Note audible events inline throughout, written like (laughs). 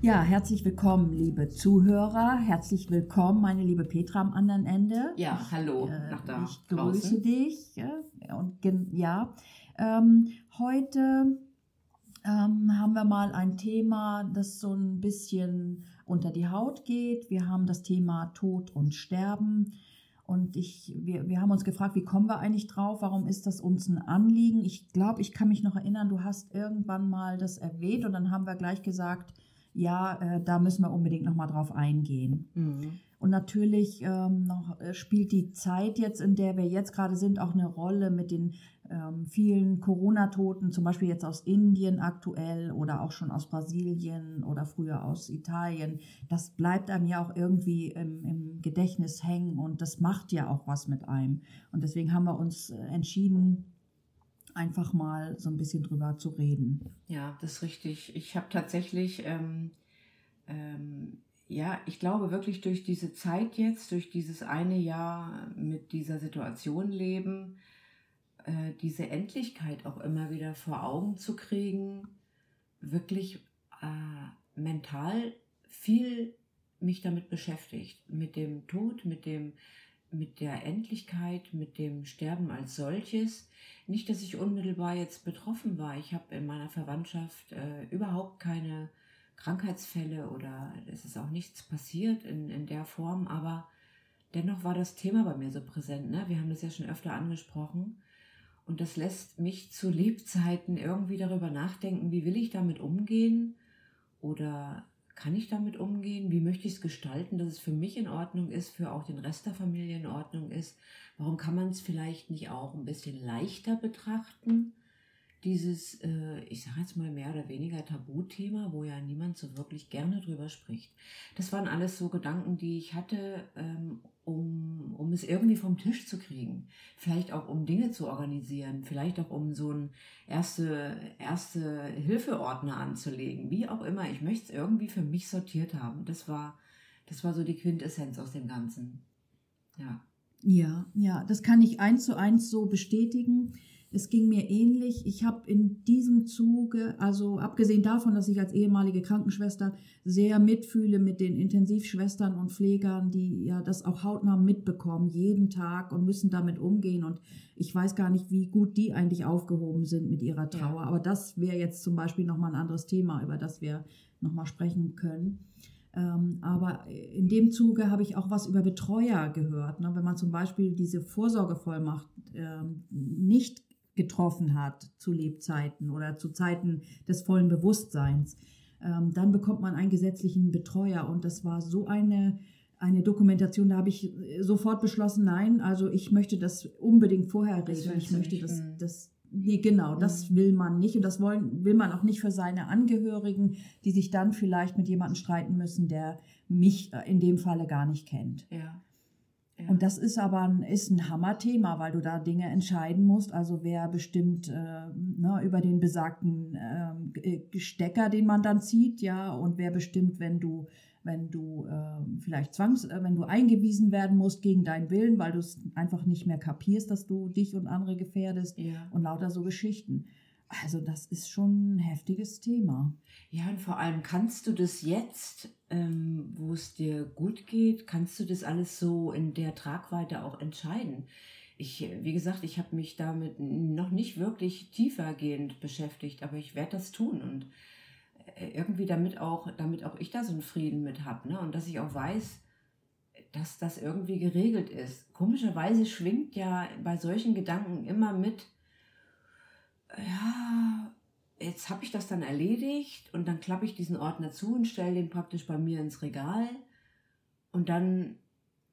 Ja, herzlich willkommen, liebe Zuhörer. Herzlich willkommen, meine liebe Petra am anderen Ende. Ja, hallo Äh, nach da ich grüße draußen. dich. Und ja, ähm, heute ähm, haben wir mal ein Thema, das so ein bisschen unter die Haut geht. Wir haben das Thema Tod und Sterben. Und ich, wir, wir haben uns gefragt, wie kommen wir eigentlich drauf? Warum ist das uns ein Anliegen? Ich glaube, ich kann mich noch erinnern, du hast irgendwann mal das erwähnt und dann haben wir gleich gesagt, ja, äh, da müssen wir unbedingt noch mal drauf eingehen. Mhm. Und natürlich ähm, noch, äh, spielt die Zeit jetzt, in der wir jetzt gerade sind, auch eine Rolle mit den ähm, vielen Corona-Toten, zum Beispiel jetzt aus Indien aktuell oder auch schon aus Brasilien oder früher aus Italien. Das bleibt einem ja auch irgendwie im, im Gedächtnis hängen und das macht ja auch was mit einem. Und deswegen haben wir uns äh, entschieden, einfach mal so ein bisschen drüber zu reden. Ja, das ist richtig. Ich habe tatsächlich, ähm, ähm, ja, ich glaube wirklich durch diese Zeit jetzt, durch dieses eine Jahr mit dieser Situation leben, äh, diese Endlichkeit auch immer wieder vor Augen zu kriegen, wirklich äh, mental viel mich damit beschäftigt, mit dem Tod, mit dem mit der Endlichkeit, mit dem Sterben als solches. Nicht, dass ich unmittelbar jetzt betroffen war. Ich habe in meiner Verwandtschaft äh, überhaupt keine Krankheitsfälle oder es ist auch nichts passiert in, in der Form, aber dennoch war das Thema bei mir so präsent. Ne? Wir haben das ja schon öfter angesprochen. Und das lässt mich zu Lebzeiten irgendwie darüber nachdenken, wie will ich damit umgehen oder kann ich damit umgehen? Wie möchte ich es gestalten, dass es für mich in Ordnung ist, für auch den Rest der Familie in Ordnung ist? Warum kann man es vielleicht nicht auch ein bisschen leichter betrachten? Dieses, äh, ich sage jetzt mal mehr oder weniger Tabuthema, wo ja niemand so wirklich gerne drüber spricht. Das waren alles so Gedanken, die ich hatte, ähm, um, um es irgendwie vom Tisch zu kriegen. Vielleicht auch um Dinge zu organisieren, vielleicht auch um so einen erste, erste Hilfeordner anzulegen. Wie auch immer, ich möchte es irgendwie für mich sortiert haben. Das war, das war so die Quintessenz aus dem Ganzen. Ja. Ja, ja, das kann ich eins zu eins so bestätigen. Es ging mir ähnlich. Ich habe in diesem Zuge, also abgesehen davon, dass ich als ehemalige Krankenschwester sehr mitfühle mit den Intensivschwestern und Pflegern, die ja das auch hautnah mitbekommen, jeden Tag und müssen damit umgehen. Und ich weiß gar nicht, wie gut die eigentlich aufgehoben sind mit ihrer Trauer. Ja. Aber das wäre jetzt zum Beispiel nochmal ein anderes Thema, über das wir nochmal sprechen können. Ähm, aber in dem Zuge habe ich auch was über Betreuer gehört. Ne? Wenn man zum Beispiel diese Vorsorgevollmacht ähm, nicht getroffen hat zu Lebzeiten oder zu Zeiten des vollen Bewusstseins, ähm, dann bekommt man einen gesetzlichen Betreuer. Und das war so eine, eine Dokumentation, da habe ich äh, sofort beschlossen, nein, also ich möchte das unbedingt vorher regeln. Ich möchte das, mm. das Nee, genau, das Mhm. will man nicht und das wollen, will man auch nicht für seine Angehörigen, die sich dann vielleicht mit jemandem streiten müssen, der mich äh, in dem Falle gar nicht kennt. Ja. Ja. Und das ist aber ein, ist ein Hammerthema, weil du da Dinge entscheiden musst. Also wer bestimmt äh, ne, über den besagten ähm, äh, Stecker, den man dann zieht, ja, und wer bestimmt, wenn du wenn du ähm, vielleicht zwangs, äh, wenn du eingewiesen werden musst gegen deinen Willen, weil du es einfach nicht mehr kapierst, dass du dich und andere gefährdest ja. und lauter so Geschichten. Also das ist schon ein heftiges Thema. Ja, und vor allem kannst du das jetzt, ähm, wo es dir gut geht, kannst du das alles so in der Tragweite auch entscheiden. Ich, wie gesagt, ich habe mich damit noch nicht wirklich tiefergehend beschäftigt, aber ich werde das tun und äh, irgendwie damit auch, damit auch ich da so einen Frieden mit habe, ne? Und dass ich auch weiß, dass das irgendwie geregelt ist. Komischerweise schwingt ja bei solchen Gedanken immer mit, ja, jetzt habe ich das dann erledigt und dann klappe ich diesen Ordner zu und stelle den praktisch bei mir ins Regal und dann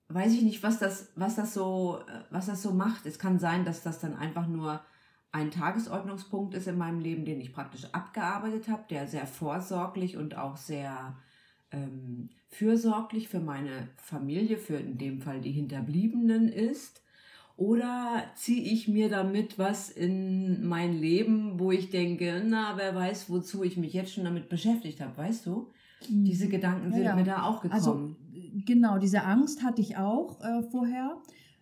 weiß ich nicht, was das, was das so, äh, was das so macht. Es kann sein, dass das dann einfach nur ein Tagesordnungspunkt ist in meinem Leben, den ich praktisch abgearbeitet habe, der sehr vorsorglich und auch sehr ähm, fürsorglich für meine Familie, für in dem Fall die Hinterbliebenen ist? Oder ziehe ich mir damit was in mein Leben, wo ich denke, na, wer weiß, wozu ich mich jetzt schon damit beschäftigt habe, weißt du? Diese Gedanken sind Ja, ja. mir da auch gekommen. Also genau, diese Angst hatte ich auch äh, vorher.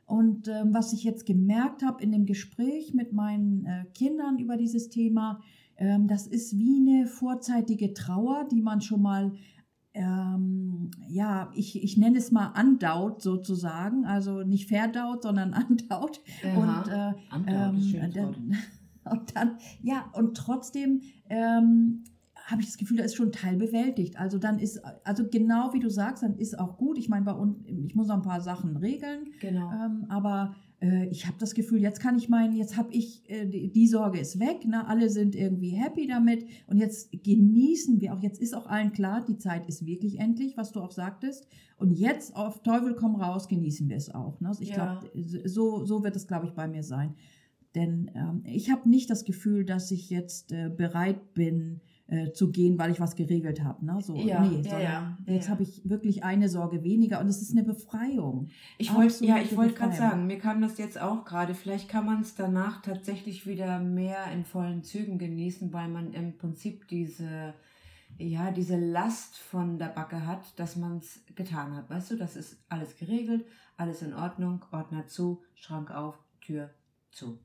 Und ähm, was ich jetzt gemerkt habe in dem Gespräch mit meinen äh, Kindern über dieses Thema, ähm, das ist wie eine vorzeitige Trauer, die man schon mal, ähm, ja, ich, ich nenne es mal andaut sozusagen, also nicht verdaut, sondern (laughs) andaut. Und äh, ein ähm, dann, (laughs) und dann, ja, und trotzdem ähm, habe ich das Gefühl, da ist schon ein Teil bewältigt. Also dann ist, also genau wie du sagst, dann ist auch gut. Ich meine, bei uns, ich muss noch ein paar Sachen regeln, Genau. ähm, aber äh, ich habe das Gefühl, jetzt kann ich meinen, jetzt habe ich, äh, die, die Sorge ist weg, ne? alle sind irgendwie happy damit und jetzt genießen wir auch, jetzt ist auch allen klar, die Zeit ist wirklich endlich, was du auch sagtest. Und jetzt auf Teufel komm raus, genießen wir es auch. Ne? Also Ich Ja. glaube, so, so wird es, glaube ich, bei mir sein. Denn ähm, ich habe nicht das Gefühl, dass ich jetzt äh, bereit bin äh, zu gehen, weil ich was geregelt habe. Ne? So, Ja, nee, ja, ja, jetzt habe ich wirklich eine Sorge weniger und es ist eine Befreiung. Ich wollte, ja, ich wollte gerade sagen, mir kam das jetzt auch gerade. Vielleicht kann man es danach tatsächlich wieder mehr in vollen Zügen genießen, weil man im Prinzip diese, ja, diese Last von der Backe hat, dass man es getan hat. Weißt du, das ist alles geregelt, alles in Ordnung, Ordner zu, Schrank auf, Tür zu.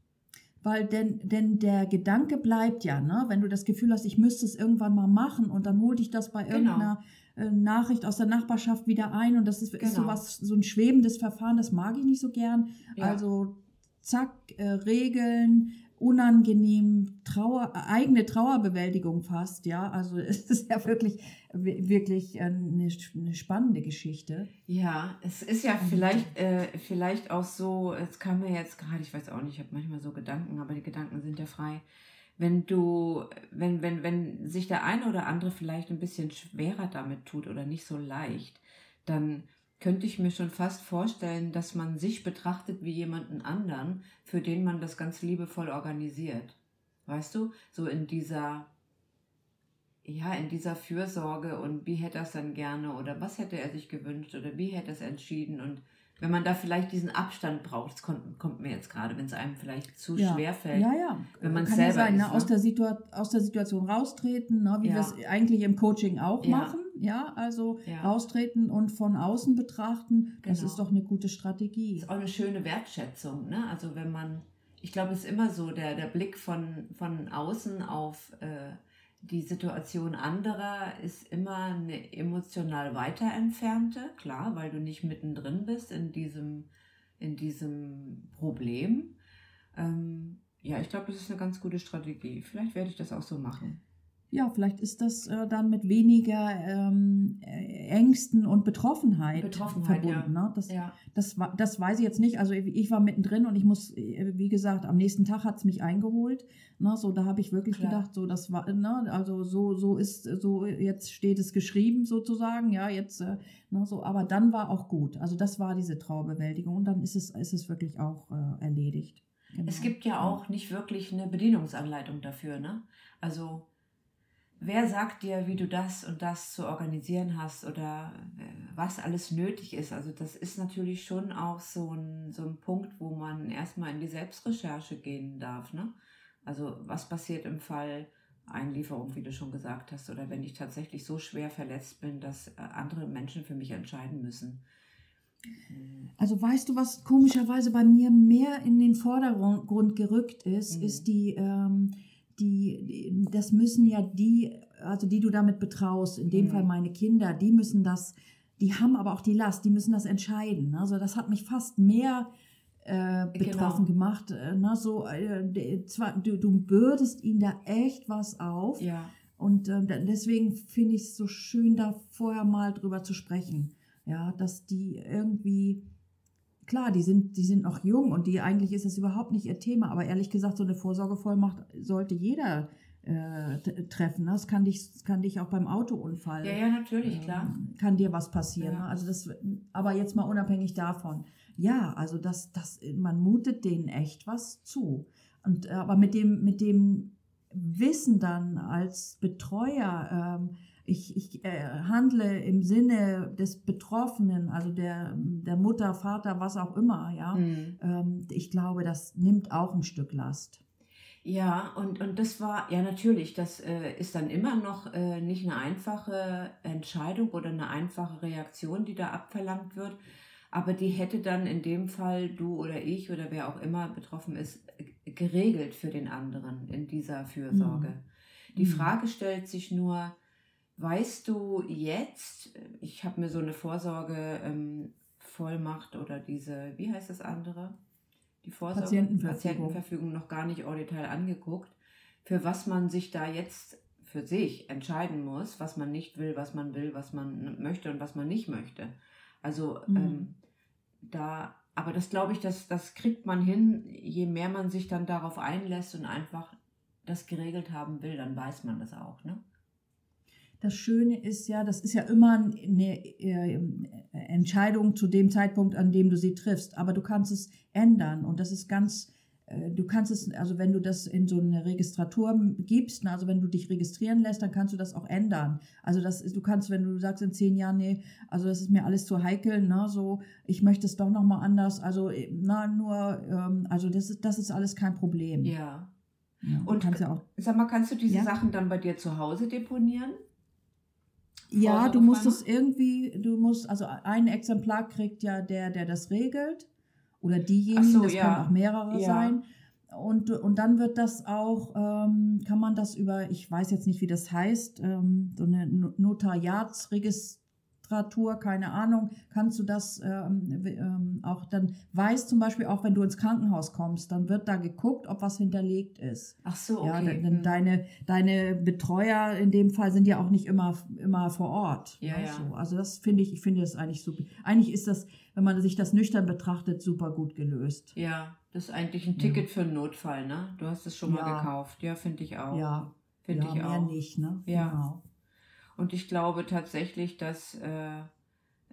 Weil denn, denn der Gedanke bleibt ja, ne? wenn du das Gefühl hast, ich müsste es irgendwann mal machen und dann hol dich das bei Genau. irgendeiner äh, Nachricht aus der Nachbarschaft wieder ein und das ist, ist Genau. sowas, so ein schwebendes Verfahren, das mag ich nicht so gern. Ja. Also zack, äh, Regeln, unangenehm, Trauer, eigene Trauerbewältigung fast, ja. Also (laughs) es ist ja wirklich, wi- wirklich äh, eine, eine spannende Geschichte. Ja, es ist ja vielleicht, äh, vielleicht auch so, es kam mir jetzt gerade, ich weiß auch nicht, ich habe manchmal so Gedanken, aber die Gedanken sind ja frei. Wenn du, wenn, wenn, wenn sich der eine oder andere vielleicht ein bisschen schwerer damit tut oder nicht so leicht, dann könnte ich mir schon fast vorstellen, dass man sich betrachtet wie jemanden anderen, für den man das ganz liebevoll organisiert. Weißt du? So in dieser, ja, in dieser Fürsorge und wie hätte er es dann gerne oder was hätte er sich gewünscht oder wie hätte er es entschieden und wenn man da vielleicht diesen Abstand braucht, das kommt, kommt mir jetzt gerade, wenn es einem vielleicht zu ja. schwer fällt. Ja, ja. wenn man Kann selber ja sein, ist, ne? aus, ne? der Situa aus der Situation raustreten, ne? wie Ja. wir es eigentlich im Coaching auch Ja. machen. Ja, also raustreten und von außen betrachten, das Genau. ist doch eine gute Strategie. ist auch eine schöne Wertschätzung, ne? Also wenn man, ich glaube, es ist immer so, der, der Blick von, von außen auf äh, die Situation anderer ist immer eine emotional weiter entfernte, klar, weil du nicht mittendrin bist in diesem, in diesem Problem. Ähm, ja, ich glaube, das ist eine ganz gute Strategie. Vielleicht werde ich das auch so machen. Ja, vielleicht ist das äh, dann mit weniger ähm, äh, Ängsten und Betroffenheit, Betroffenheit, verbunden. ja. Ne? Das, Ja, das, das weiß ich jetzt nicht. Also ich ich war mittendrin und ich muss, äh, wie gesagt, am nächsten Tag hat es mich eingeholt. Ne? So, da habe ich wirklich Klar. gedacht, so das war, ne? also so, so ist, so jetzt steht es geschrieben sozusagen, ja, jetzt, äh, ne? so, aber dann war auch gut. Also das war diese Trauerbewältigung und dann ist es, ist es wirklich auch äh, erledigt. Genau. Es gibt ja auch nicht wirklich eine Bedienungsanleitung dafür, ne? Also wer sagt dir, wie du das und das zu organisieren hast oder äh, was alles nötig ist? Also das ist natürlich schon auch so ein, so ein Punkt, wo man erstmal in die Selbstrecherche gehen darf, ne? Also was passiert im Fall Einlieferung, wie du schon gesagt hast, oder wenn ich tatsächlich so schwer verletzt bin, dass äh, andere Menschen für mich entscheiden müssen. Also weißt du, was komischerweise bei mir mehr in den Vordergrund gerückt ist, Mhm. ist die, ähm, die, das müssen ja die, also die du damit betraust, in dem Mhm. Fall meine Kinder, die müssen das, die haben aber auch die Last, die müssen das entscheiden. Also das hat mich fast mehr äh, betroffen Genau. gemacht. Äh, na, so, äh, zwar, du, du bürdest ihnen da echt was auf. Ja, Und äh, deswegen finde ich es so schön, da vorher mal drüber zu sprechen. Ja, dass die irgendwie, klar, die sind, die sind noch jung und die eigentlich ist das überhaupt nicht ihr Thema, aber ehrlich gesagt, so eine Vorsorgevollmacht sollte jeder äh, treffen. Ne? Das kann dich, kann dich auch beim Autounfall. ja, ja, natürlich, klar. ähm, Kann dir was passieren. Ja. Ne? Also das, aber jetzt mal unabhängig davon. Ja, also das, das, man mutet denen echt was zu. Und äh, aber mit dem, mit dem Wissen dann als Betreuer, ähm, ich, ich äh, handle im Sinne des Betroffenen, also der, der Mutter, Vater, was auch immer, ja. Mhm. Ähm, ich glaube, das nimmt auch ein Stück Last. Ja, und, und das war, ja natürlich, das äh, ist dann immer noch äh, nicht eine einfache Entscheidung oder eine einfache Reaktion, die da abverlangt wird. Aber die hätte dann in dem Fall du oder ich oder wer auch immer betroffen ist, geregelt für den anderen in dieser Fürsorge. Die Mhm. Frage stellt sich nur, weißt du jetzt, ich habe mir so eine Vorsorge ähm, Vollmacht oder diese, wie heißt das andere? Die Vorsorge, Patientenverfügung. Patientenverfügung noch gar nicht au Detail angeguckt, für was man sich da jetzt für sich entscheiden muss, was man nicht will, was man will, was man möchte und was man nicht möchte. Also Mhm. ähm, da, aber das glaube ich, das, das kriegt man hin, je mehr man sich dann darauf einlässt und einfach das geregelt haben will, dann weiß man das auch, ne? Das Schöne ist ja, das ist ja immer eine äh, Entscheidung zu dem Zeitpunkt, an dem du sie triffst. Aber du kannst es ändern und das ist ganz, äh, du kannst es, also wenn du das in so eine Registratur gibst, ne, also wenn du dich registrieren lässt, dann kannst du das auch ändern. Also das ist, du kannst, wenn du sagst in zehn Jahren, nee, also das ist mir alles zu heikel, ne, so, ich möchte es doch nochmal anders, also, äh, na, nur, ähm, also das ist, das ist alles kein Problem. Ja. Ja, Und kannst ja auch Sag mal, kannst du diese Ja. Sachen dann bei dir zu Hause deponieren? Ja, du musst es irgendwie, du musst, also ein Exemplar kriegt ja der, der das regelt. Oder diejenigen, so, das ja. können auch mehrere Ja. sein. Und, und dann wird das auch, ähm, kann man das über, ich weiß jetzt nicht, wie das heißt, ähm, so eine Notariatsregistratur, keine Ahnung, kannst du das ähm, ähm, auch dann, weiß zum Beispiel auch, wenn du ins Krankenhaus kommst, dann wird da geguckt, ob was hinterlegt ist. Ach so, Ja, okay. denn Hm. deine, deine Betreuer in dem Fall sind ja auch nicht immer, immer vor Ort. Ja, ne, ja. So. Also das finde ich, ich finde das eigentlich super. Eigentlich ist das, wenn man sich das nüchtern betrachtet, super gut gelöst. Ja, das ist eigentlich ein Ja. Ticket für einen Notfall, ne? Du hast es schon mal Ja. gekauft. Ja, finde ich auch. Ja, Finde ja ich mehr auch. nicht, ne? Ja. Genau. Und ich glaube tatsächlich, dass äh,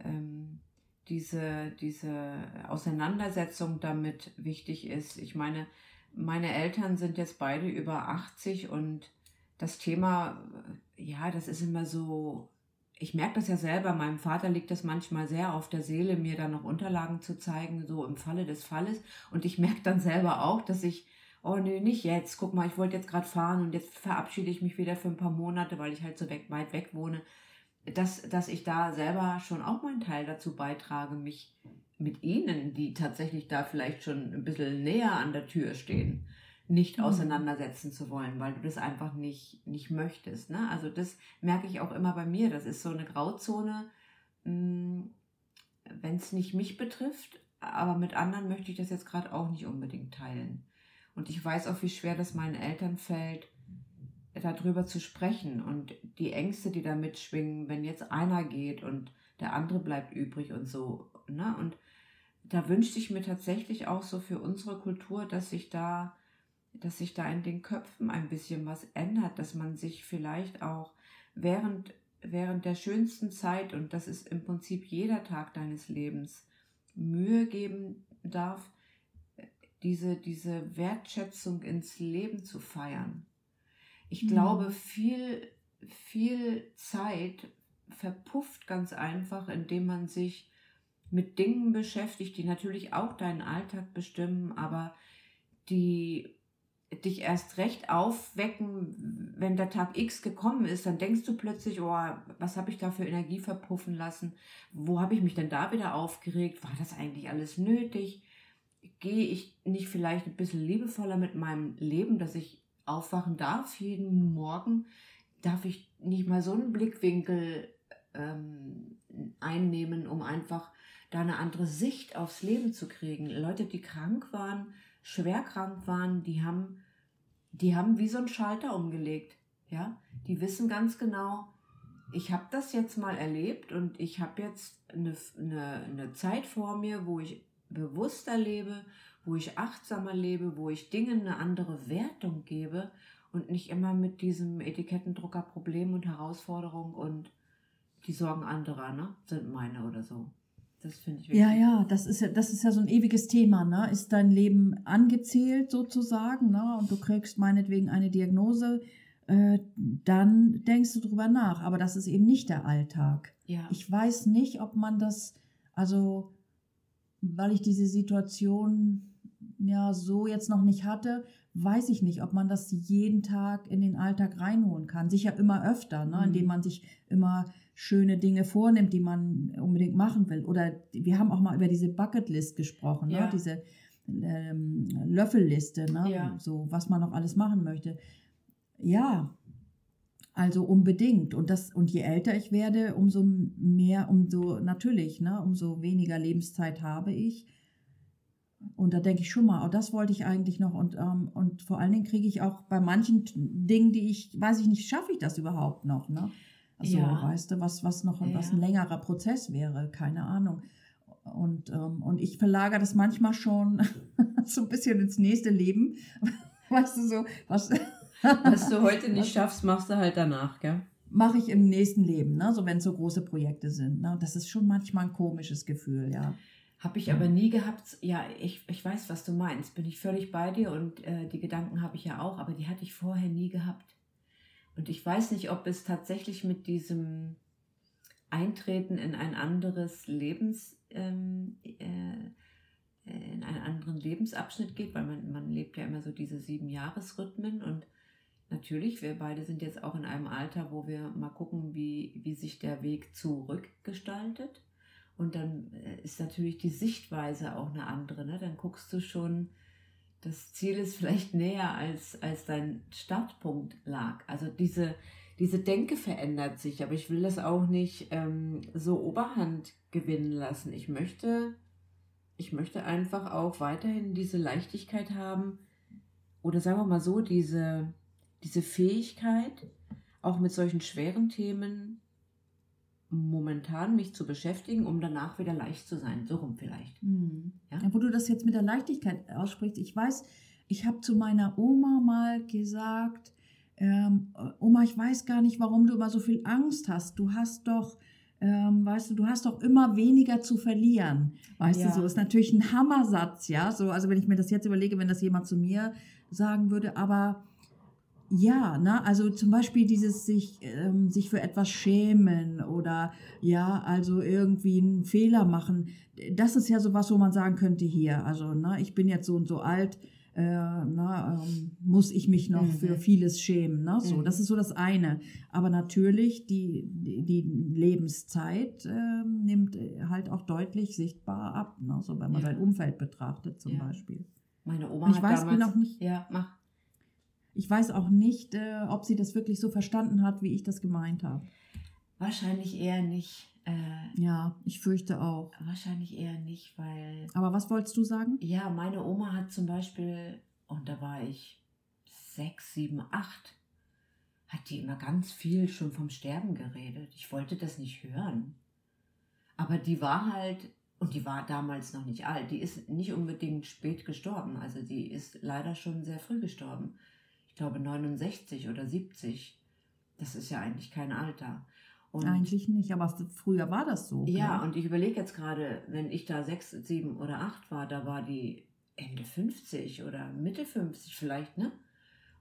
ähm, diese, diese Auseinandersetzung damit wichtig ist. Ich meine, meine Eltern sind jetzt beide über 80 und das Thema, äh, ja, das ist immer so, ich merke das ja selber, meinem Vater liegt das manchmal sehr auf der Seele, mir da noch Unterlagen zu zeigen, so im Falle des Falles. Und ich merke dann selber auch, dass ich, oh nee, nicht jetzt, guck mal, ich wollte jetzt gerade fahren und jetzt verabschiede ich mich wieder für ein paar Monate, weil ich halt so weg, weit weg wohne, dass, dass ich da selber schon auch meinen Teil dazu beitrage, mich mit ihnen, die tatsächlich da vielleicht schon ein bisschen näher an der Tür stehen, nicht Mhm. auseinandersetzen zu wollen, weil du das einfach nicht, nicht möchtest. Ne? Also das merke ich auch immer bei mir. Das ist so eine Grauzone, wenn es nicht mich betrifft, aber mit anderen möchte ich das jetzt gerade auch nicht unbedingt teilen. Und ich weiß auch, wie schwer das meinen Eltern fällt, darüber zu sprechen und die Ängste, die da mitschwingen, wenn jetzt einer geht und der andere bleibt übrig und so. Ne? Und da wünschte ich mir tatsächlich auch so für unsere Kultur, dass sich da, dass sich da in den Köpfen ein bisschen was ändert, dass man sich vielleicht auch während, während der schönsten Zeit, und das ist im Prinzip jeder Tag deines Lebens, Mühe geben darf, diese, diese Wertschätzung ins Leben zu feiern. Ich Mhm. glaube, viel, viel Zeit verpufft ganz einfach, indem man sich mit Dingen beschäftigt, die natürlich auch deinen Alltag bestimmen, aber die dich erst recht aufwecken, wenn der Tag X gekommen ist, dann denkst du plötzlich, oh, was habe ich da für Energie verpuffen lassen? Wo habe ich mich denn da wieder aufgeregt? War das eigentlich alles nötig? Gehe ich nicht vielleicht ein bisschen liebevoller mit meinem Leben, dass ich aufwachen darf jeden Morgen? Darf ich nicht mal so einen Blickwinkel ähm, einnehmen, um einfach da eine andere Sicht aufs Leben zu kriegen? Leute, die krank waren, schwer krank waren, die haben, die haben wie so einen Schalter umgelegt. Ja, die wissen ganz genau, ich habe das jetzt mal erlebt und ich habe jetzt eine, eine, eine Zeit vor mir, wo ich bewusster lebe, wo ich achtsamer lebe, wo ich Dingen eine andere Wertung gebe und nicht immer mit diesem Etikettendrucker Problem und Herausforderung und die Sorgen anderer, ne, sind meine oder so. Das finde ich wichtig. Ja, ja, das ist ja, das ist ja so ein ewiges Thema, ne? Ist dein Leben angezählt sozusagen, ne? Und du kriegst meinetwegen eine Diagnose äh, dann denkst du drüber nach. Aber das ist eben nicht der Alltag. Ja. Ich weiß nicht, ob man das, also weil ich diese Situation ja so jetzt noch nicht hatte, weiß ich nicht, ob man das jeden Tag in den Alltag reinholen kann. Sicher immer öfter, ne? Mhm. indem man sich immer schöne Dinge vornimmt, die man unbedingt machen will. Oder wir haben auch mal über diese Bucketlist gesprochen, Ja. ne? diese ähm, Löffelliste, ne? Ja. so was man noch alles machen möchte. Ja, also unbedingt. Und das, und je älter ich werde, umso mehr, umso natürlich, ne, umso weniger Lebenszeit habe ich. Und da denke ich schon mal, oh, das wollte ich eigentlich noch. Und, ähm, und vor allen Dingen kriege ich auch bei manchen Dingen, die ich, weiß ich nicht, schaffe ich das überhaupt noch, ne? Also, Ja. weißt du, was, was noch, was ein Ja. längerer Prozess wäre, keine Ahnung. Und, ähm, und ich verlagere das manchmal schon (laughs) so ein bisschen ins nächste Leben. (laughs) Weißt du, so, was, Was du heute nicht schaffst, machst du halt danach, gell? mache ich im nächsten Leben, ne? so wenn es so große Projekte sind. Ne? Das ist schon manchmal ein komisches Gefühl, ja. Habe ich aber nie gehabt. Ja, ich, ich weiß, was du meinst. Bin ich völlig bei dir und äh, die Gedanken habe ich ja auch, aber die hatte ich vorher nie gehabt. Und ich weiß nicht, ob es tatsächlich mit diesem Eintreten in ein anderes Lebens, ähm, äh, in einen anderen Lebensabschnitt geht, weil man, man lebt ja immer so diese sieben Jahresrhythmen und natürlich, wir beide sind jetzt auch in einem Alter, wo wir mal gucken, wie, wie sich der Weg zurückgestaltet. Und dann äh, ist natürlich die Sichtweise auch eine andere. Ne? Dann guckst du schon, das Ziel ist vielleicht näher, als, als dein Startpunkt lag. Also diese, diese Denke verändert sich, aber ich will das auch nicht ähm, so Oberhand gewinnen lassen. Ich möchte, ich möchte einfach auch weiterhin diese Leichtigkeit haben oder sagen wir mal so, diese, diese Fähigkeit, auch mit solchen schweren Themen momentan mich zu beschäftigen, um danach wieder leicht zu sein. So rum vielleicht. Ja? Ja, wo du das jetzt mit der Leichtigkeit aussprichst, ich weiß, ich habe zu meiner Oma mal gesagt, ähm, Oma, ich weiß gar nicht, warum du immer so viel Angst hast. Du hast doch, ähm, weißt du, du hast doch immer weniger zu verlieren. Weißt Ja. du, so ist natürlich ein Hammersatz, ja. So, also wenn ich mir das jetzt überlege, wenn das jemand zu mir sagen würde, aber ja, ne, also zum Beispiel dieses sich, ähm, sich für etwas schämen oder ja, also irgendwie einen Fehler machen. Das ist ja sowas, wo man sagen könnte, hier, also ne, ich bin jetzt so und so alt, äh, na, ähm, muss ich mich noch Mhm. für vieles schämen. Ne? So, Mhm. das ist so das eine. Aber natürlich, die, die, die Lebenszeit ähm, nimmt halt auch deutlich sichtbar ab, ne? so wenn man Ja. sein Umfeld betrachtet zum Ja. Beispiel. Meine Oma ich hat weiß, damals, bin auch nicht, Ja, mach. Ich weiß auch nicht, äh, ob sie das wirklich so verstanden hat, wie ich das gemeint habe. Wahrscheinlich eher nicht. Äh, Ja, ich fürchte auch. wahrscheinlich eher nicht, weil Aber was wolltest du sagen? ja, meine Oma hat zum Beispiel, und da war ich sechs, sieben, acht, hat die immer ganz viel schon vom Sterben geredet. Ich wollte das nicht hören. Aber die war halt, und die war damals noch nicht alt, die ist nicht unbedingt spät gestorben. Also die ist leider schon sehr früh gestorben. Ich glaube 69 oder 70. Das ist ja eigentlich kein Alter. Und Eigentlich nicht, aber früher war das so. ja, gell? und ich überlege jetzt gerade, wenn ich da sechs, sieben oder acht war, da war die Ende 50 oder Mitte 50 vielleicht, ne?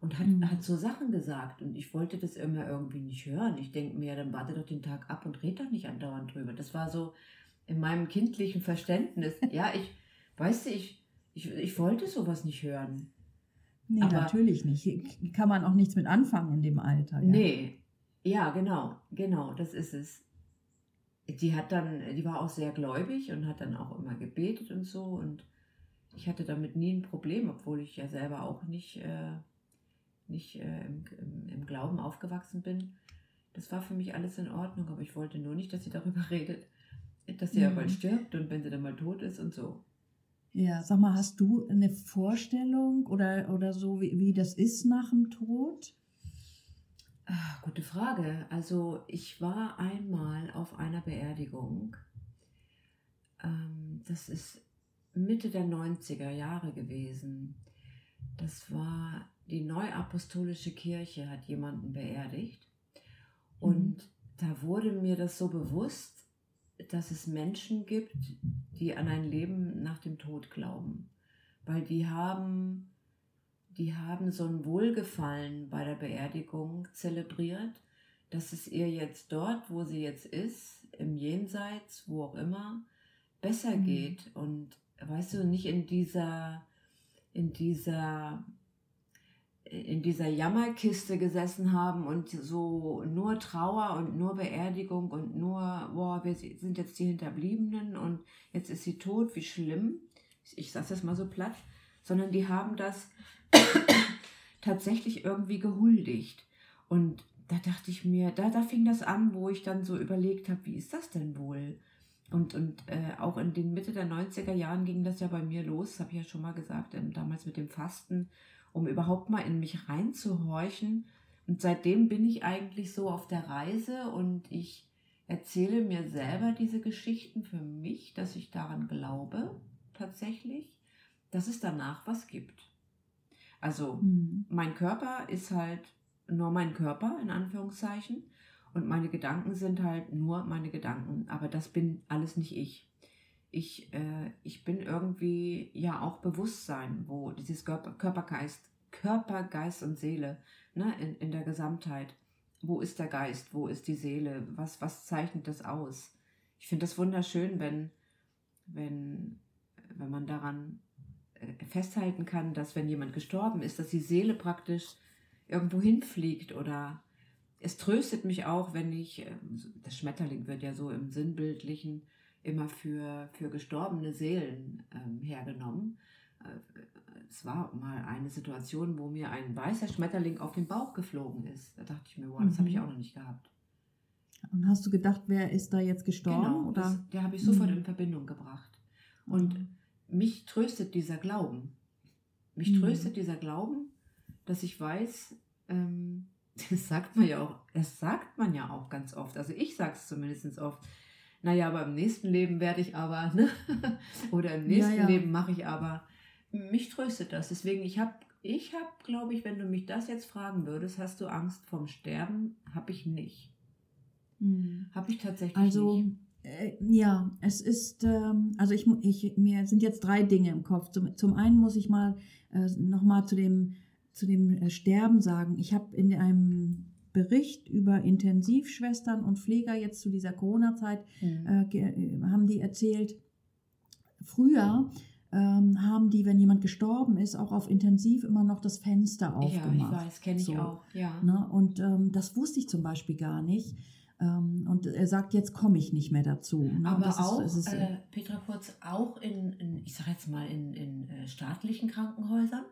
Und hat, Mhm. hat so Sachen gesagt und ich wollte das immer irgendwie nicht hören. Ich denke mir, dann warte doch den Tag ab und red doch nicht andauernd drüber. Das war so in meinem kindlichen Verständnis. (laughs) ja, ich, weißt du, ich, ich, ich wollte sowas nicht hören. Nee, aber- natürlich nicht. Kann man auch nichts mit anfangen in dem Alter. Ja. Nee, ja, genau, genau, das ist es. Die hat dann, die war auch sehr gläubig und hat dann auch immer gebetet und so und ich hatte damit nie ein Problem, obwohl ich ja selber auch nicht, äh, nicht äh, im, im, im Glauben aufgewachsen bin. Das war für mich alles in Ordnung, aber ich wollte nur nicht, dass sie darüber (laughs) redet, dass sie ja Mhm. bald stirbt und wenn sie dann mal tot ist und so. Ja, sag mal, hast du eine Vorstellung oder, oder so, wie, wie das ist nach dem Tod? Ah, gute Frage. Also ich war einmal auf einer Beerdigung. Ähm, das ist Mitte der 90er Jahre gewesen. Das war die Neuapostolische Kirche, hat jemanden beerdigt. Und da wurde mir das so bewusst, dass es Menschen gibt, die an ein Leben nach dem Tod glauben. Weil die haben die haben so ein Wohlgefallen bei der Beerdigung zelebriert, dass es ihr jetzt dort, wo sie jetzt ist, im Jenseits, wo auch immer, besser Mhm. geht und weißt du, nicht in dieser, in dieser, in dieser Jammerkiste gesessen haben und so nur Trauer und nur Beerdigung und nur, boah, wir sind jetzt die Hinterbliebenen und jetzt ist sie tot, wie schlimm. Ich sage das mal so platt, sondern die haben das (coughs) tatsächlich irgendwie gehuldigt. Und da dachte ich mir, da, da fing das an, wo ich dann so überlegt habe, wie ist das denn wohl? Und, und äh, auch in den Mitte der 90er Jahren ging das ja bei mir los, habe ich ja schon mal gesagt, ähm, damals mit dem Fasten, um überhaupt mal in mich reinzuhorchen. Und seitdem bin ich eigentlich so auf der Reise und ich erzähle mir selber diese Geschichten für mich, dass ich daran glaube, tatsächlich, dass es danach was gibt. Also Mhm. mein Körper ist halt nur mein Körper, in Anführungszeichen. Und meine Gedanken sind halt nur meine Gedanken. Aber das bin alles nicht ich. Ich, äh, ich bin irgendwie ja auch Bewusstsein, wo dieses Körper, Körpergeist, Körper, Geist und Seele ne, in, in der Gesamtheit. Wo ist der Geist? Wo ist die Seele? Was, was zeichnet das aus? Ich finde das wunderschön, wenn, wenn, wenn man daran äh, festhalten kann, dass wenn jemand gestorben ist, dass die Seele praktisch irgendwo hinfliegt oder es tröstet mich auch, wenn ich, ähm, das Schmetterling wird ja so im Sinnbildlichen immer für, für gestorbene Seelen ähm, hergenommen. Äh, Es war mal eine Situation, wo mir ein weißer Schmetterling auf den Bauch geflogen ist. Da dachte ich mir, wow, das habe ich Mhm. auch noch nicht gehabt. Und hast du gedacht, wer ist da jetzt gestorben? Genau, oder? das, der habe ich sofort Mhm. in Verbindung gebracht. Und Mhm. mich tröstet dieser Glauben. Mich Mhm. tröstet dieser Glauben, dass ich weiß, ähm, (laughs) das sagt man ja auch, das sagt man ja auch ganz oft. Also ich sage es zumindest oft. Naja, aber im nächsten Leben werde ich aber, ne? (laughs) oder im nächsten Ja, ja. Leben mache ich aber. Mich tröstet das. Deswegen, ich habe, ich habe, glaube ich, wenn du mich das jetzt fragen würdest, hast du Angst vorm Sterben? Habe ich nicht. Mhm. Habe ich tatsächlich Also, nicht. äh, ja, es ist, ähm, also ich, ich, mir sind jetzt drei Dinge im Kopf. Zum, zum einen muss ich mal äh, nochmal zu dem, zu dem äh, Sterben sagen. Ich habe in einem Bericht über Intensivschwestern und Pfleger jetzt zu dieser Corona-Zeit Mhm. äh, äh, haben die erzählt, früher ähm, haben die, wenn jemand gestorben ist, auch auf Intensiv immer noch das Fenster ja, aufgemacht. ich weiß, kenne ich So. auch. Ja. Ne? Und ähm, das wusste ich zum Beispiel gar nicht. Ähm, und er sagt, jetzt komme ich nicht mehr dazu. Ne? Aber das ist- auch, es ist, äh, Petra Kurz, auch in, in ich sag jetzt mal, in, in äh, staatlichen Krankenhäusern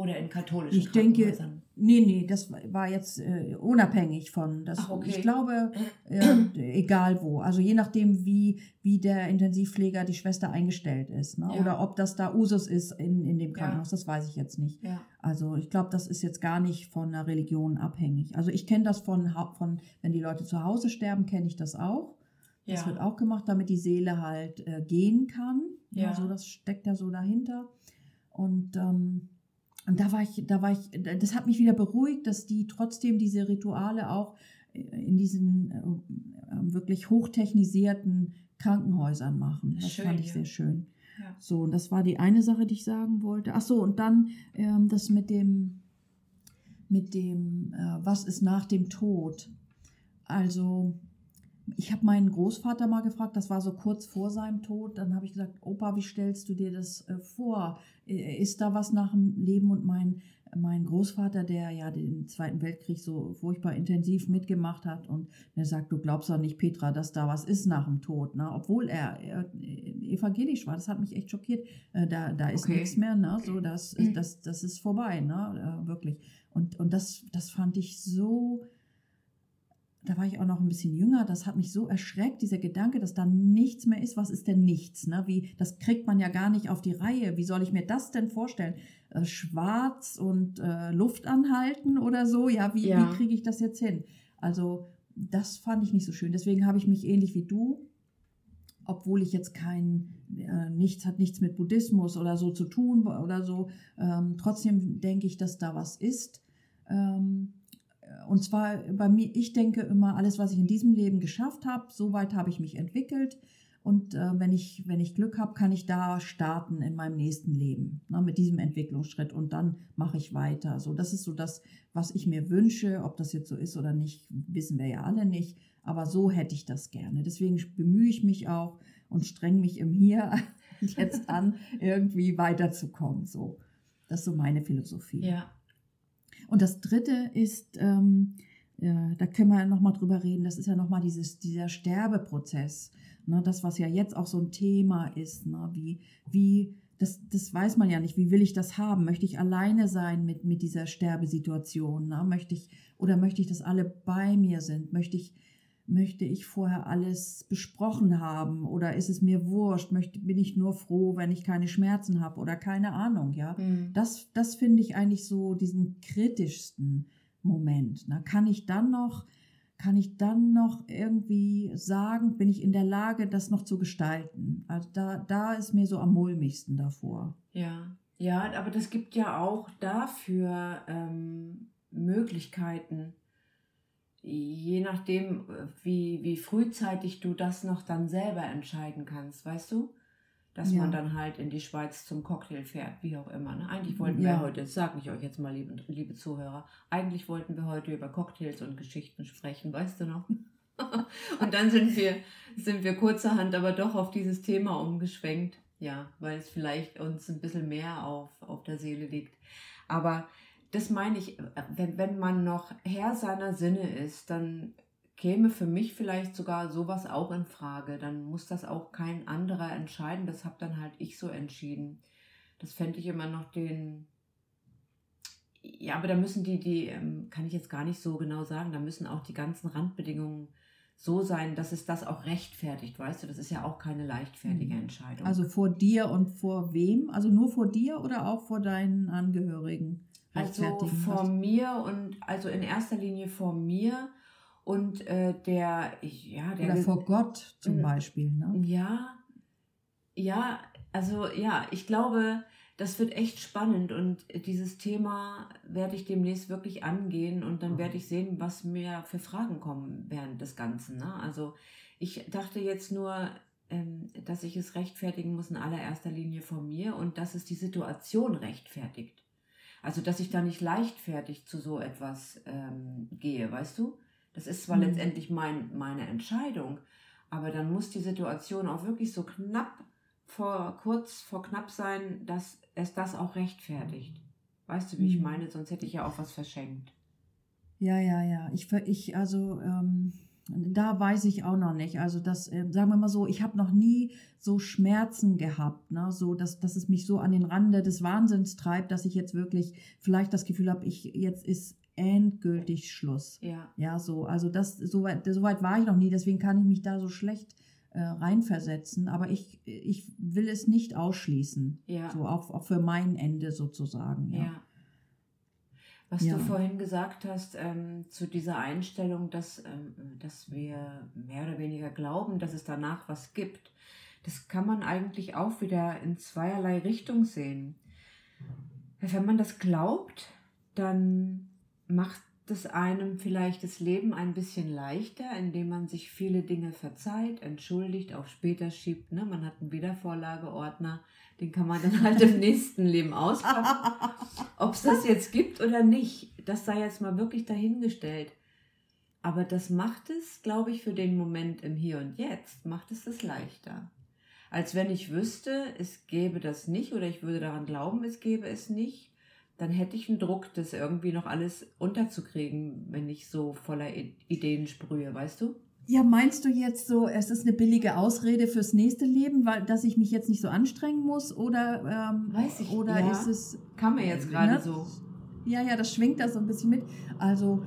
oder in katholischen Ich denke, Krankenhäusern? nee, nee, das war jetzt äh, unabhängig von. Das, Ach, okay. Ich glaube, (clears throat) äh, egal wo. Also je nachdem, wie, wie der Intensivpfleger, die Schwester eingestellt ist. Ne? Ja. Oder ob das da Usus ist in, in dem Ja. Krankenhaus, das weiß ich jetzt nicht. Ja. Also ich glaube, das ist jetzt gar nicht von der Religion abhängig. Also ich kenne das von, von, wenn die Leute zu Hause sterben, kenne ich das auch. Das Ja. wird auch gemacht, damit die Seele halt äh, gehen kann. Ja. Also das steckt ja so dahinter. Und, ähm, und da war ich, da war ich, das hat mich wieder beruhigt, dass die trotzdem diese Rituale auch äh, in diesen äh, wirklich hochtechnisierten Krankenhäusern machen. Das Schön, fand ich ja. sehr schön. Ja. So, und das war die eine Sache, die ich sagen wollte. Ach so, und dann ähm, das mit dem, mit dem, äh, was ist nach dem Tod? Also, ich habe meinen Großvater mal gefragt, das war so kurz vor seinem Tod, dann habe ich gesagt, Opa, wie stellst du dir das äh, vor? Äh, Ist da was nach dem Leben? Und mein, mein Großvater, der ja den Zweiten Weltkrieg so furchtbar intensiv mitgemacht hat und der sagt, du glaubst doch nicht, Petra, dass da was ist nach dem Tod, ne? obwohl er, er evangelisch war, das hat mich echt schockiert, äh, da, da ist Okay. nichts mehr, ne? so, das, das, das ist vorbei, ne? äh, wirklich. Und, und das, das fand ich so, da war ich auch noch ein bisschen jünger, das hat mich so erschreckt, dieser Gedanke, dass da nichts mehr ist. Was ist denn nichts? Ne? Wie, das kriegt man ja gar nicht auf die Reihe. Wie soll ich mir das denn vorstellen? Äh, schwarz und äh, Luft anhalten oder so? Ja, wie, Ja. wie kriege ich das jetzt hin? Also, das fand ich nicht so schön. Deswegen habe ich mich ähnlich wie du, obwohl ich jetzt kein, äh, nichts hat nichts mit Buddhismus oder so zu tun oder so, ähm, trotzdem denke ich, dass da was ist. Ähm, und zwar bei mir, ich denke immer, alles, was ich in diesem Leben geschafft habe, so weit habe ich mich entwickelt. Und äh, wenn, ich, wenn ich Glück habe, kann ich da starten in meinem nächsten Leben, ne, mit diesem Entwicklungsschritt. Und dann mache ich weiter. So, das ist so das, was ich mir wünsche. Ob das jetzt so ist oder nicht, wissen wir ja alle nicht. Aber so hätte ich das gerne. Deswegen bemühe ich mich auch und streng mich im Hier (laughs) jetzt an, irgendwie weiterzukommen. So, das ist so meine Philosophie. Ja. Und das Dritte ist, ähm, ja, da können wir nochmal drüber reden, das ist ja nochmal dieser Sterbeprozess. Ne, das, was ja jetzt auch so ein Thema ist, ne, wie, wie das, das weiß man ja nicht, wie will ich das haben? Möchte ich alleine sein mit, mit dieser Sterbesituation? Ne? Möchte ich, oder möchte ich, dass alle bei mir sind? Möchte ich, möchte ich vorher alles besprochen haben? Oder ist es mir wurscht? Möchte, bin ich nur froh, wenn ich keine Schmerzen habe? Oder keine Ahnung, ja? Mhm. Das, das finde ich eigentlich so diesen kritischsten Moment. Na, kann ich dann noch, kann ich dann noch irgendwie sagen, bin ich in der Lage, das noch zu gestalten? Also da, da ist mir so am mulmigsten davor. Ja, ja, aber das gibt ja auch dafür ähm, Möglichkeiten, je nachdem, wie, wie frühzeitig du das noch dann selber entscheiden kannst, weißt du? Dass Ja. man dann halt in die Schweiz zum Cocktail fährt, wie auch immer. Ne? Eigentlich wollten Ja. wir heute, das sage ich euch jetzt mal, liebe, liebe Zuhörer, eigentlich wollten wir heute über Cocktails und Geschichten sprechen, weißt du noch? (laughs) und dann sind wir, sind wir kurzerhand aber doch auf dieses Thema umgeschwenkt. Ja, weil es vielleicht uns ein bisschen mehr auf, auf der Seele liegt. Aber das meine ich, äh, wenn, wenn man noch Herr seiner Sinne ist, dann käme für mich vielleicht sogar sowas auch in Frage. Dann muss das auch kein anderer entscheiden. Das habe dann halt ich so entschieden. Das fände ich immer noch den. Ja, aber da müssen die, die, ähm, kann ich jetzt gar nicht so genau sagen, da müssen auch die ganzen Randbedingungen so sein, dass es das auch rechtfertigt, weißt du? Das ist ja auch keine leichtfertige Mhm. Entscheidung. Also vor dir und vor wem? Also nur vor dir oder auch vor deinen Angehörigen? Also vor mir und also in erster Linie vor mir und äh, der, ja, der Oder vor Gott zum Mhm. Beispiel. Ne? Ja, ja, also ja, ich glaube, das wird echt spannend und dieses Thema werde ich demnächst wirklich angehen und dann werde ich sehen, was mir für Fragen kommen während des Ganzen. Ne? Also ich dachte jetzt nur, ähm, dass ich es rechtfertigen muss in allererster Linie vor mir und dass es die Situation rechtfertigt. Also dass ich da nicht leichtfertig zu so etwas ähm, gehe, weißt du? Das ist zwar Mhm. letztendlich mein, meine Entscheidung, aber dann muss die Situation auch wirklich so knapp vor, kurz vor knapp sein, dass es das auch rechtfertigt. Weißt du, wie ich Mhm. meine? Sonst hätte ich ja auch was verschenkt. Ja, ja, ja. Ich, ver- ich also ähm, da weiß ich auch noch nicht. Also das, äh, sagen wir mal so, ich habe noch nie so Schmerzen gehabt, ne? so dass, dass es mich so an den Rande des Wahnsinns treibt, dass ich jetzt wirklich vielleicht das Gefühl habe, ich jetzt ist endgültig Schluss. Ja. Ja, so, also das, so weit, so weit war ich noch nie, deswegen kann ich mich da so schlecht äh, reinversetzen. Aber ich, ich will es nicht ausschließen. Ja. So auch, auch für mein Ende sozusagen. Ja. Ja. Was Ja. du vorhin gesagt hast ähm, zu dieser Einstellung, dass, ähm, dass wir mehr oder weniger glauben, dass es danach was gibt, das kann man eigentlich auch wieder in zweierlei Richtung sehen. Wenn man das glaubt, dann macht es einem vielleicht das Leben ein bisschen leichter, indem man sich viele Dinge verzeiht, entschuldigt, auf später schiebt. Ne? Man hat einen Wiedervorlageordner, den kann man dann halt im nächsten Leben auspacken. Ob es das jetzt gibt oder nicht, das sei jetzt mal wirklich dahingestellt. Aber das macht es, glaube ich, für den Moment im Hier und Jetzt, macht es das leichter. Als wenn ich wüsste, es gäbe das nicht oder ich würde daran glauben, es gäbe es nicht, dann hätte ich einen Druck, das irgendwie noch alles unterzukriegen, wenn ich so voller Ideen sprühe, weißt du? Ja, meinst du jetzt so, es ist eine billige Ausrede fürs nächste Leben, weil dass ich mich jetzt nicht so anstrengen muss? Oder, ähm, Weiß ich, oder ja. ist es. Kam mir jetzt gerade Ne? so. Ja, ja, das schwingt da so ein bisschen mit. Also,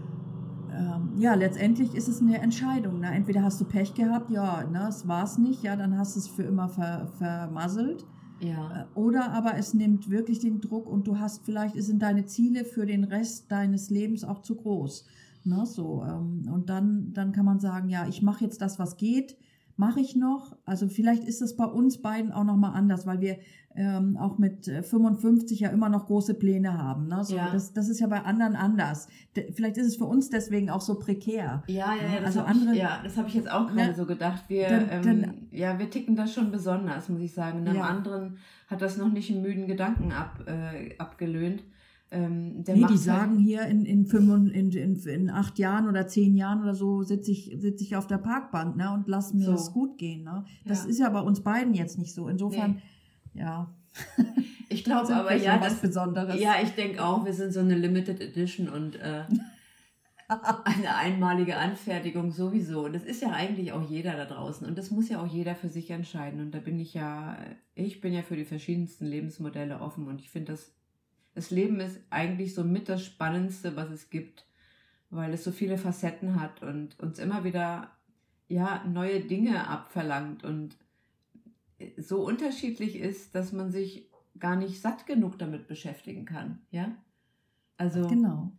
ähm, ja, letztendlich ist es eine Entscheidung. Ne? Entweder hast du Pech gehabt, ja, ne, es war es nicht, ja, dann hast du es für immer ver, vermasselt. Ja, Äh, Oder aber es nimmt wirklich den Druck und du hast vielleicht, sind deine Ziele für den Rest deines Lebens auch zu groß. Ne, so, ähm, und dann, dann kann man sagen, ja, ich mache jetzt das, was geht. mache ich noch. Also vielleicht ist das bei uns beiden auch nochmal anders, weil wir ähm, auch mit äh, 55 ja immer noch große Pläne haben. Ne? So, Ja. das, das ist ja bei anderen anders. De, vielleicht ist es für uns deswegen auch so prekär. Ja, ja, ja, das Also habe andere- ich, ja, das hab ich jetzt auch gerade Ne? so gedacht. Wir, Dann- ähm, dann- ja, wir ticken da schon besonders, muss ich sagen. Einem Ja. anderen hat das noch nicht einen müden Gedanken ab, äh, abgelöhnt. Ähm, Nee, die halt- sagen hier in, in, fünf, in, in, in acht Jahren oder zehn Jahren oder so sitze ich, sitz ich auf der Parkbank ne, und lass mir So. das gut gehen. Ne? Das Ja. ist ja bei uns beiden jetzt nicht so. Insofern, ja, (laughs) Ich glaube (laughs) aber, ja, was das, Besonderes. ja, ich denke auch, wir sind so eine Limited Edition und äh, (laughs) eine einmalige Anfertigung sowieso. Und das ist ja eigentlich auch jeder da draußen. Und das muss ja auch jeder für sich entscheiden. Und da bin ich ja, ich bin ja für die verschiedensten Lebensmodelle offen. Und ich finde, das, das Leben ist eigentlich so mit das Spannendste, was es gibt, weil es so viele Facetten hat und uns immer wieder ja, neue Dinge abverlangt und so unterschiedlich ist, dass man sich gar nicht satt genug damit beschäftigen kann. Ja? Also, Genau.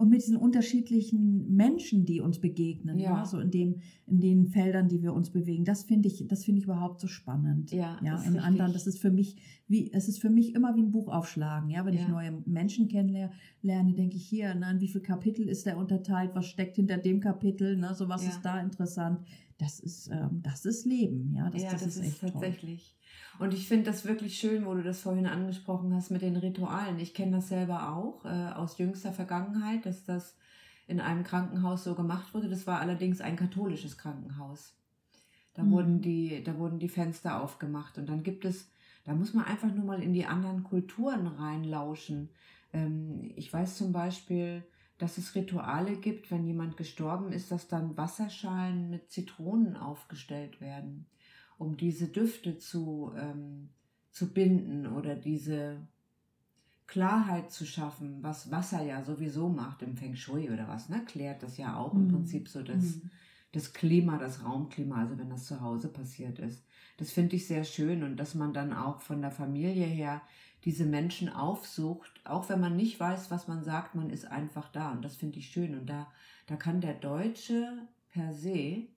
Und mit diesen unterschiedlichen Menschen, die uns begegnen, Ja. ja. so in, dem, in den Feldern, die wir uns bewegen, das finde ich, das finde ich überhaupt so spannend. Ja, ja ist in richtig. anderen, das ist für mich wie, es ist für mich immer wie ein Buch aufschlagen, ja. Wenn ich Ja. neue Menschen kennenlerne, lerne, denke ich hier, ne, in wie viel Kapitel ist der unterteilt, was steckt hinter dem Kapitel, ne, so was ist da interessant. Das ist, ähm, das ist Leben, ja. Das, ja, das, ist echt toll. Und ich finde das wirklich schön, wo du das vorhin angesprochen hast mit den Ritualen. Ich kenne das selber auch äh, aus jüngster Vergangenheit, dass das in einem Krankenhaus so gemacht wurde. Das war allerdings ein katholisches Krankenhaus. Da, Mhm. wurden die, da wurden die Fenster aufgemacht. Und dann gibt es, da muss man einfach nur mal in die anderen Kulturen reinlauschen. Ähm, ich weiß zum Beispiel, dass es Rituale gibt, wenn jemand gestorben ist, dass dann Wasserschalen mit Zitronen aufgestellt werden, um diese Düfte zu, ähm, zu binden oder diese Klarheit zu schaffen, was Wasser ja sowieso macht im Feng Shui oder was, ne? Klärt das ja auch im Mhm. Prinzip so das, Mhm. das Klima, das Raumklima, also wenn das zu Hause passiert ist. Das finde ich sehr schön und dass man dann auch von der Familie her diese Menschen aufsucht, auch wenn man nicht weiß, was man sagt, man ist einfach da und das finde ich schön und da, da kann der Deutsche per se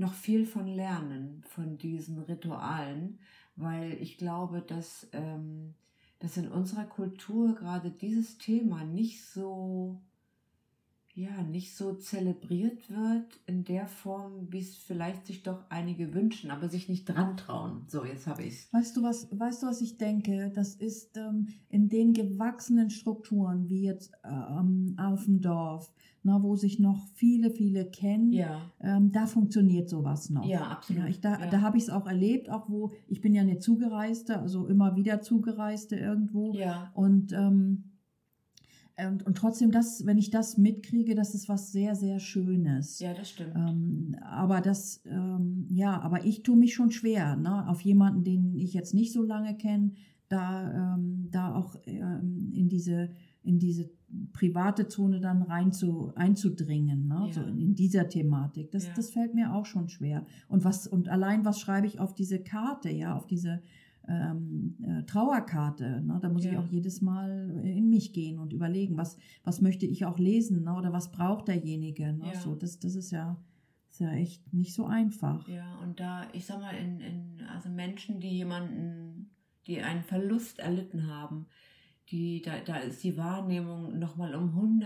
noch viel von lernen, von diesen Ritualen, weil ich glaube, dass, ähm, dass in unserer Kultur gerade dieses Thema nicht so ja, nicht so zelebriert wird in der Form, wie es vielleicht sich doch einige wünschen, aber sich nicht dran trauen. So, jetzt habe ich es. Weißt du, was, weißt du, was ich denke? Das ist ähm, in den gewachsenen Strukturen, wie jetzt ähm, auf dem Dorf, na, wo sich noch viele, viele kennen, Ja, ähm, da funktioniert sowas noch. ja, absolut. Ja, ich, da ja. da habe ich es auch erlebt, auch wo, ich bin ja eine Zugereiste, also immer wieder Zugereiste irgendwo. ja, Und, ähm, und, und trotzdem, das, wenn ich das mitkriege, das ist was sehr, sehr Schönes. ja, das stimmt. Ähm, aber das, ähm, ja, aber ich tue mich schon schwer, ne? auf jemanden, den ich jetzt nicht so lange kenne, da, ähm, da auch ähm, in diese, in diese private Zone dann rein zu, einzudringen, ne? Ja. so in, in dieser Thematik. Das, Ja. das fällt mir auch schon schwer. Und was, und allein was schreibe ich auf diese Karte, ja, auf diese ähm, äh, Trauerkarte. Ne? Da muss ich Ja. auch jedes Mal in mich gehen und überlegen, was, was möchte ich auch lesen ne? oder was braucht derjenige. Ne? Ja. So, das, das ist ja, ist ja echt nicht so einfach. Ja, und da, ich sag mal, in, in, also Menschen, die jemanden, die einen Verlust erlitten haben, die, da, da ist die Wahrnehmung nochmal um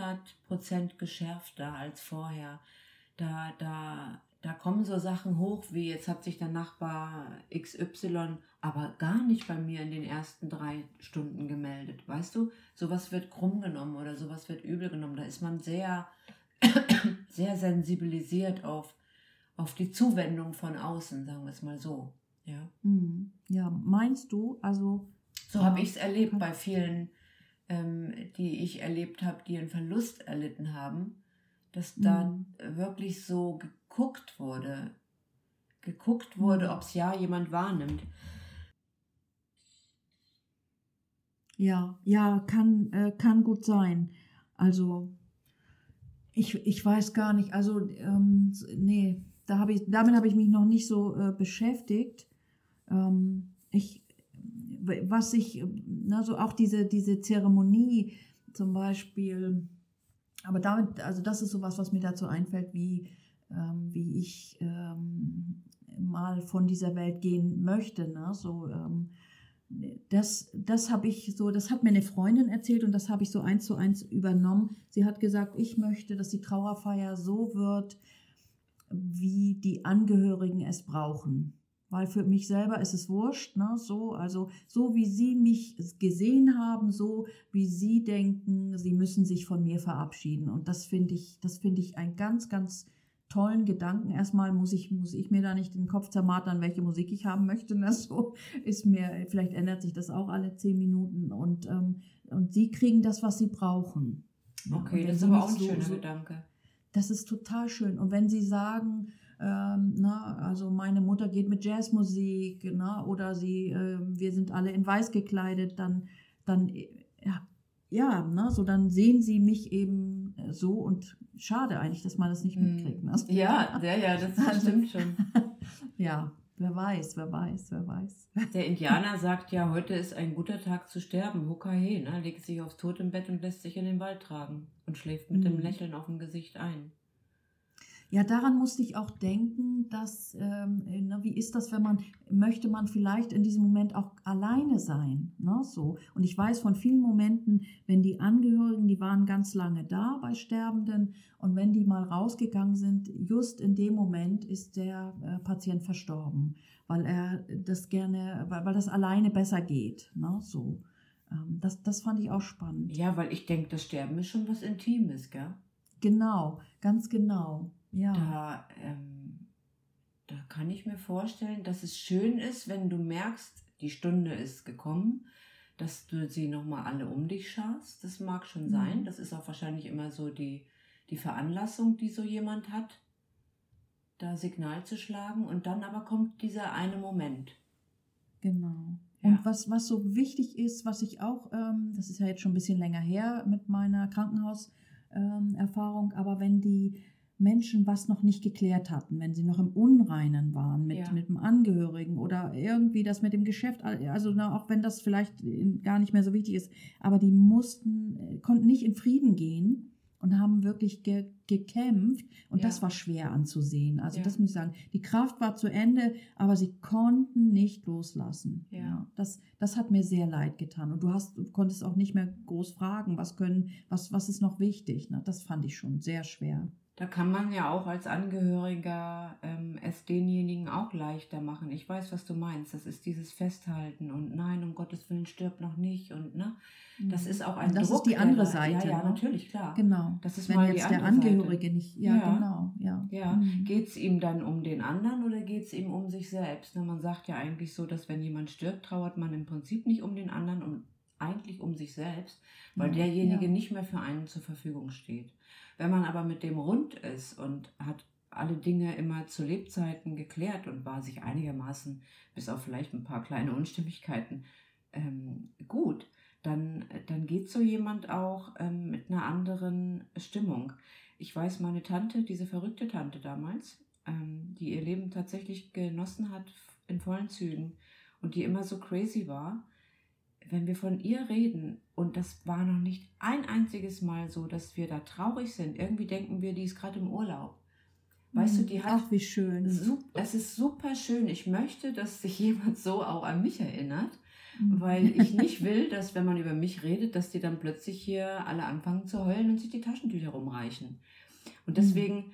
100% geschärfter als vorher. Da, da, da kommen so Sachen hoch, wie jetzt hat sich der Nachbar XY aber gar nicht bei mir in den ersten drei Stunden gemeldet. Weißt du, sowas wird krumm genommen oder sowas wird übel genommen. Da ist man sehr, (coughs) sehr sensibilisiert auf, auf die Zuwendung von außen, sagen wir es mal so. Ja. Mhm. Ja, meinst du, also. So habe ich es erlebt bei vielen, ähm, die ich erlebt habe, die einen Verlust erlitten haben, dass dann wirklich so geguckt wurde, geguckt wurde, ob es ja jemand wahrnimmt. Ja, ja, kann, äh, kann gut sein. Also, ich, ich weiß gar nicht, also, ähm, nee, da hab ich, damit habe ich mich noch nicht so äh, beschäftigt. Ähm, ich, was ich, na, so auch diese, diese Zeremonie zum Beispiel, aber damit, also das ist sowas, was mir dazu einfällt, wie, ähm, wie ich ähm, mal von dieser Welt gehen möchte. Ne? So, ähm, das, das habe ich so, das hat mir eine Freundin erzählt und das habe ich so eins zu eins übernommen. Sie hat gesagt, ich möchte, dass die Trauerfeier so wird, wie die Angehörigen es brauchen. Weil für mich selber ist es wurscht, ne? So, also so wie sie mich gesehen haben, so wie sie denken, sie müssen sich von mir verabschieden. Und das finde ich, das finde ich ein ganz, ganz tollen Gedanken. Erstmal muss ich, muss ich mir da nicht den Kopf zermartern, welche Musik ich haben möchte. Ne? (laughs) So ist mir, vielleicht ändert sich das auch alle zehn Minuten. Und, ähm, und sie kriegen das, was sie brauchen. Ja, okay, das ist aber auch ein so, schöner so, Gedanke. Das ist total schön. Und wenn sie sagen, ähm, na, also meine Mutter geht mit Jazzmusik, na, oder sie, äh, wir sind alle in weiß gekleidet, dann, dann ja, ja, ne, so dann sehen sie mich eben so und schade eigentlich, dass man das nicht hm. mitkriegt. Ne? (laughs) Ja, ja, ja, das also, stimmt schon. (laughs) ja, wer weiß, wer weiß, wer weiß. Der Indianer sagt ja, heute ist ein guter Tag zu sterben. Hukahe, ne? legt sich aufs Totenbett und lässt sich in den Wald tragen und schläft mit mhm. dem hm. Lächeln auf dem Gesicht ein. Ja, daran musste ich auch denken, dass, ähm, ne, wie ist das, wenn man, möchte man vielleicht in diesem Moment auch alleine sein, ne, so. Und ich weiß von vielen Momenten, wenn die Angehörigen, die waren ganz lange da bei Sterbenden und wenn die mal rausgegangen sind, just in dem Moment ist der äh, Patient verstorben, weil er das gerne, weil, weil das alleine besser geht, ne, so. Ähm, das, das fand ich auch spannend. Ja, weil ich denke, das Sterben ist schon was Intimes, gell? Genau, ganz genau. Ja. Da, ähm, da kann ich mir vorstellen, dass es schön ist, wenn du merkst, die Stunde ist gekommen, dass du sie nochmal alle um dich schaust. Das mag schon sein. Mhm. Das ist auch wahrscheinlich immer so die, die Veranlassung, die so jemand hat, da Signal zu schlagen. Und dann aber kommt dieser eine Moment. Genau. Ja. Und was, was so wichtig ist, was ich auch, ähm, das ist ja jetzt schon ein bisschen länger her mit meiner Krankenhauserfahrung, ähm, aber wenn die Menschen was noch nicht geklärt hatten, wenn sie noch im Unreinen waren mit, ja. mit dem Angehörigen oder irgendwie das mit dem Geschäft, also na, auch wenn das vielleicht gar nicht mehr so wichtig ist, aber die mussten, äh, konnten nicht in Frieden gehen und haben wirklich ge gekämpft und ja. das war schwer anzusehen. Also ja. das muss ich sagen, die Kraft war zu Ende, aber sie konnten nicht loslassen. Ja. ja. das, das hat mir sehr leid getan und du hast, du konntest auch nicht mehr groß fragen, was können, was, was ist noch wichtig. Ne? Das fand ich schon sehr schwer. Da kann man ja auch als Angehöriger ähm, es denjenigen auch leichter machen. Ich weiß, was du meinst. Das ist dieses Festhalten und nein, um Gottes Willen stirbt noch nicht und ne. Das mhm. ist auch ein das Druck. Das ist die andere Seite. Ja, ja, ne? natürlich, klar. Genau. Das ist Wenn mal jetzt der Angehörige Seite. nicht. Ja, ja, genau. Ja. ja. Mhm. Geht es ihm dann um den anderen oder geht es ihm um sich selbst? Ne? Man sagt ja eigentlich so, dass wenn jemand stirbt, trauert man im Prinzip nicht um den anderen, um eigentlich um sich selbst, weil ja, derjenige nicht mehr für einen zur Verfügung steht. Wenn man aber mit dem rund ist und hat alle Dinge immer zu Lebzeiten geklärt und war sich einigermaßen, bis auf vielleicht ein paar kleine Unstimmigkeiten, ähm, gut, dann, dann geht so jemand auch ähm, mit einer anderen Stimmung. Ich weiß, meine Tante, diese verrückte Tante damals, ähm, die ihr Leben tatsächlich genossen hat in vollen Zügen und die immer so crazy war, wenn wir von ihr reden, und das war noch nicht ein einziges Mal so, dass wir da traurig sind, irgendwie denken wir, die ist gerade im Urlaub. Weißt du, hm, die hat. Ach, wie schön. Es ist super schön. Ich möchte, dass sich (laughs) jemand so auch an mich erinnert, mhm. weil ich (laughs) nicht will, dass, wenn man über mich redet, dass die dann plötzlich hier alle anfangen zu heulen und sich die Taschentücher rumreichen. Und hm. deswegen. Mhm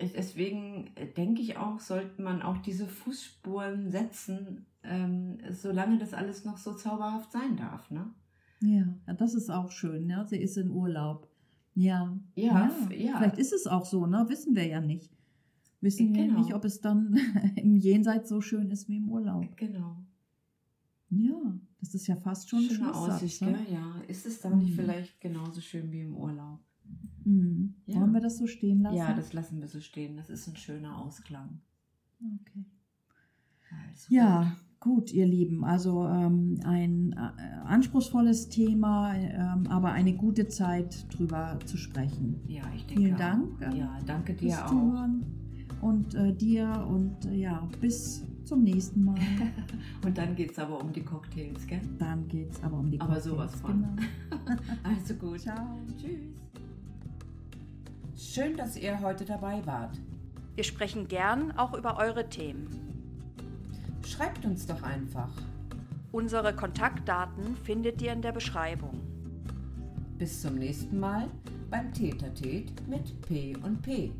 deswegen denke ich auch, sollte man auch diese Fußspuren setzen, ähm, solange das alles noch so zauberhaft sein darf, ne? Ja, das ist auch schön, ja. Sie ist in Urlaub. Ja. Ja, ja. ja. Vielleicht ist es auch so, ne? Wissen wir ja nicht. Wissen genau. wir nicht, ob es dann (laughs) im Jenseits so schön ist wie im Urlaub. Genau. Ja, das ist ja fast schon Schöne Aussicht, ne? ja. Ist es dann mhm. nicht vielleicht genauso schön wie im Urlaub? Mhm. Ja. Wollen wir das so stehen lassen? Ja, das lassen wir so stehen. Das ist ein schöner Ausklang. Okay. Also ja, gut. Ihr Lieben. Also ähm, ein äh, anspruchsvolles Thema, ähm, aber eine gute Zeit drüber zu sprechen. Ja, ich denke. Vielen Dank. Auch. Ja, danke dir auch. Zuhören. Und äh, dir und äh, ja, bis zum nächsten Mal. (laughs) und dann geht es aber um die Cocktails, gell? Dann geht es aber um die Cocktails. Aber sowas von. Genau. (laughs) also gut. Ciao. Tschüss. Schön, dass ihr heute dabei wart. Wir sprechen gern auch über eure Themen. Schreibt uns doch einfach. Unsere Kontaktdaten findet ihr in der Beschreibung. Bis zum nächsten Mal beim Tätertät mit P und P.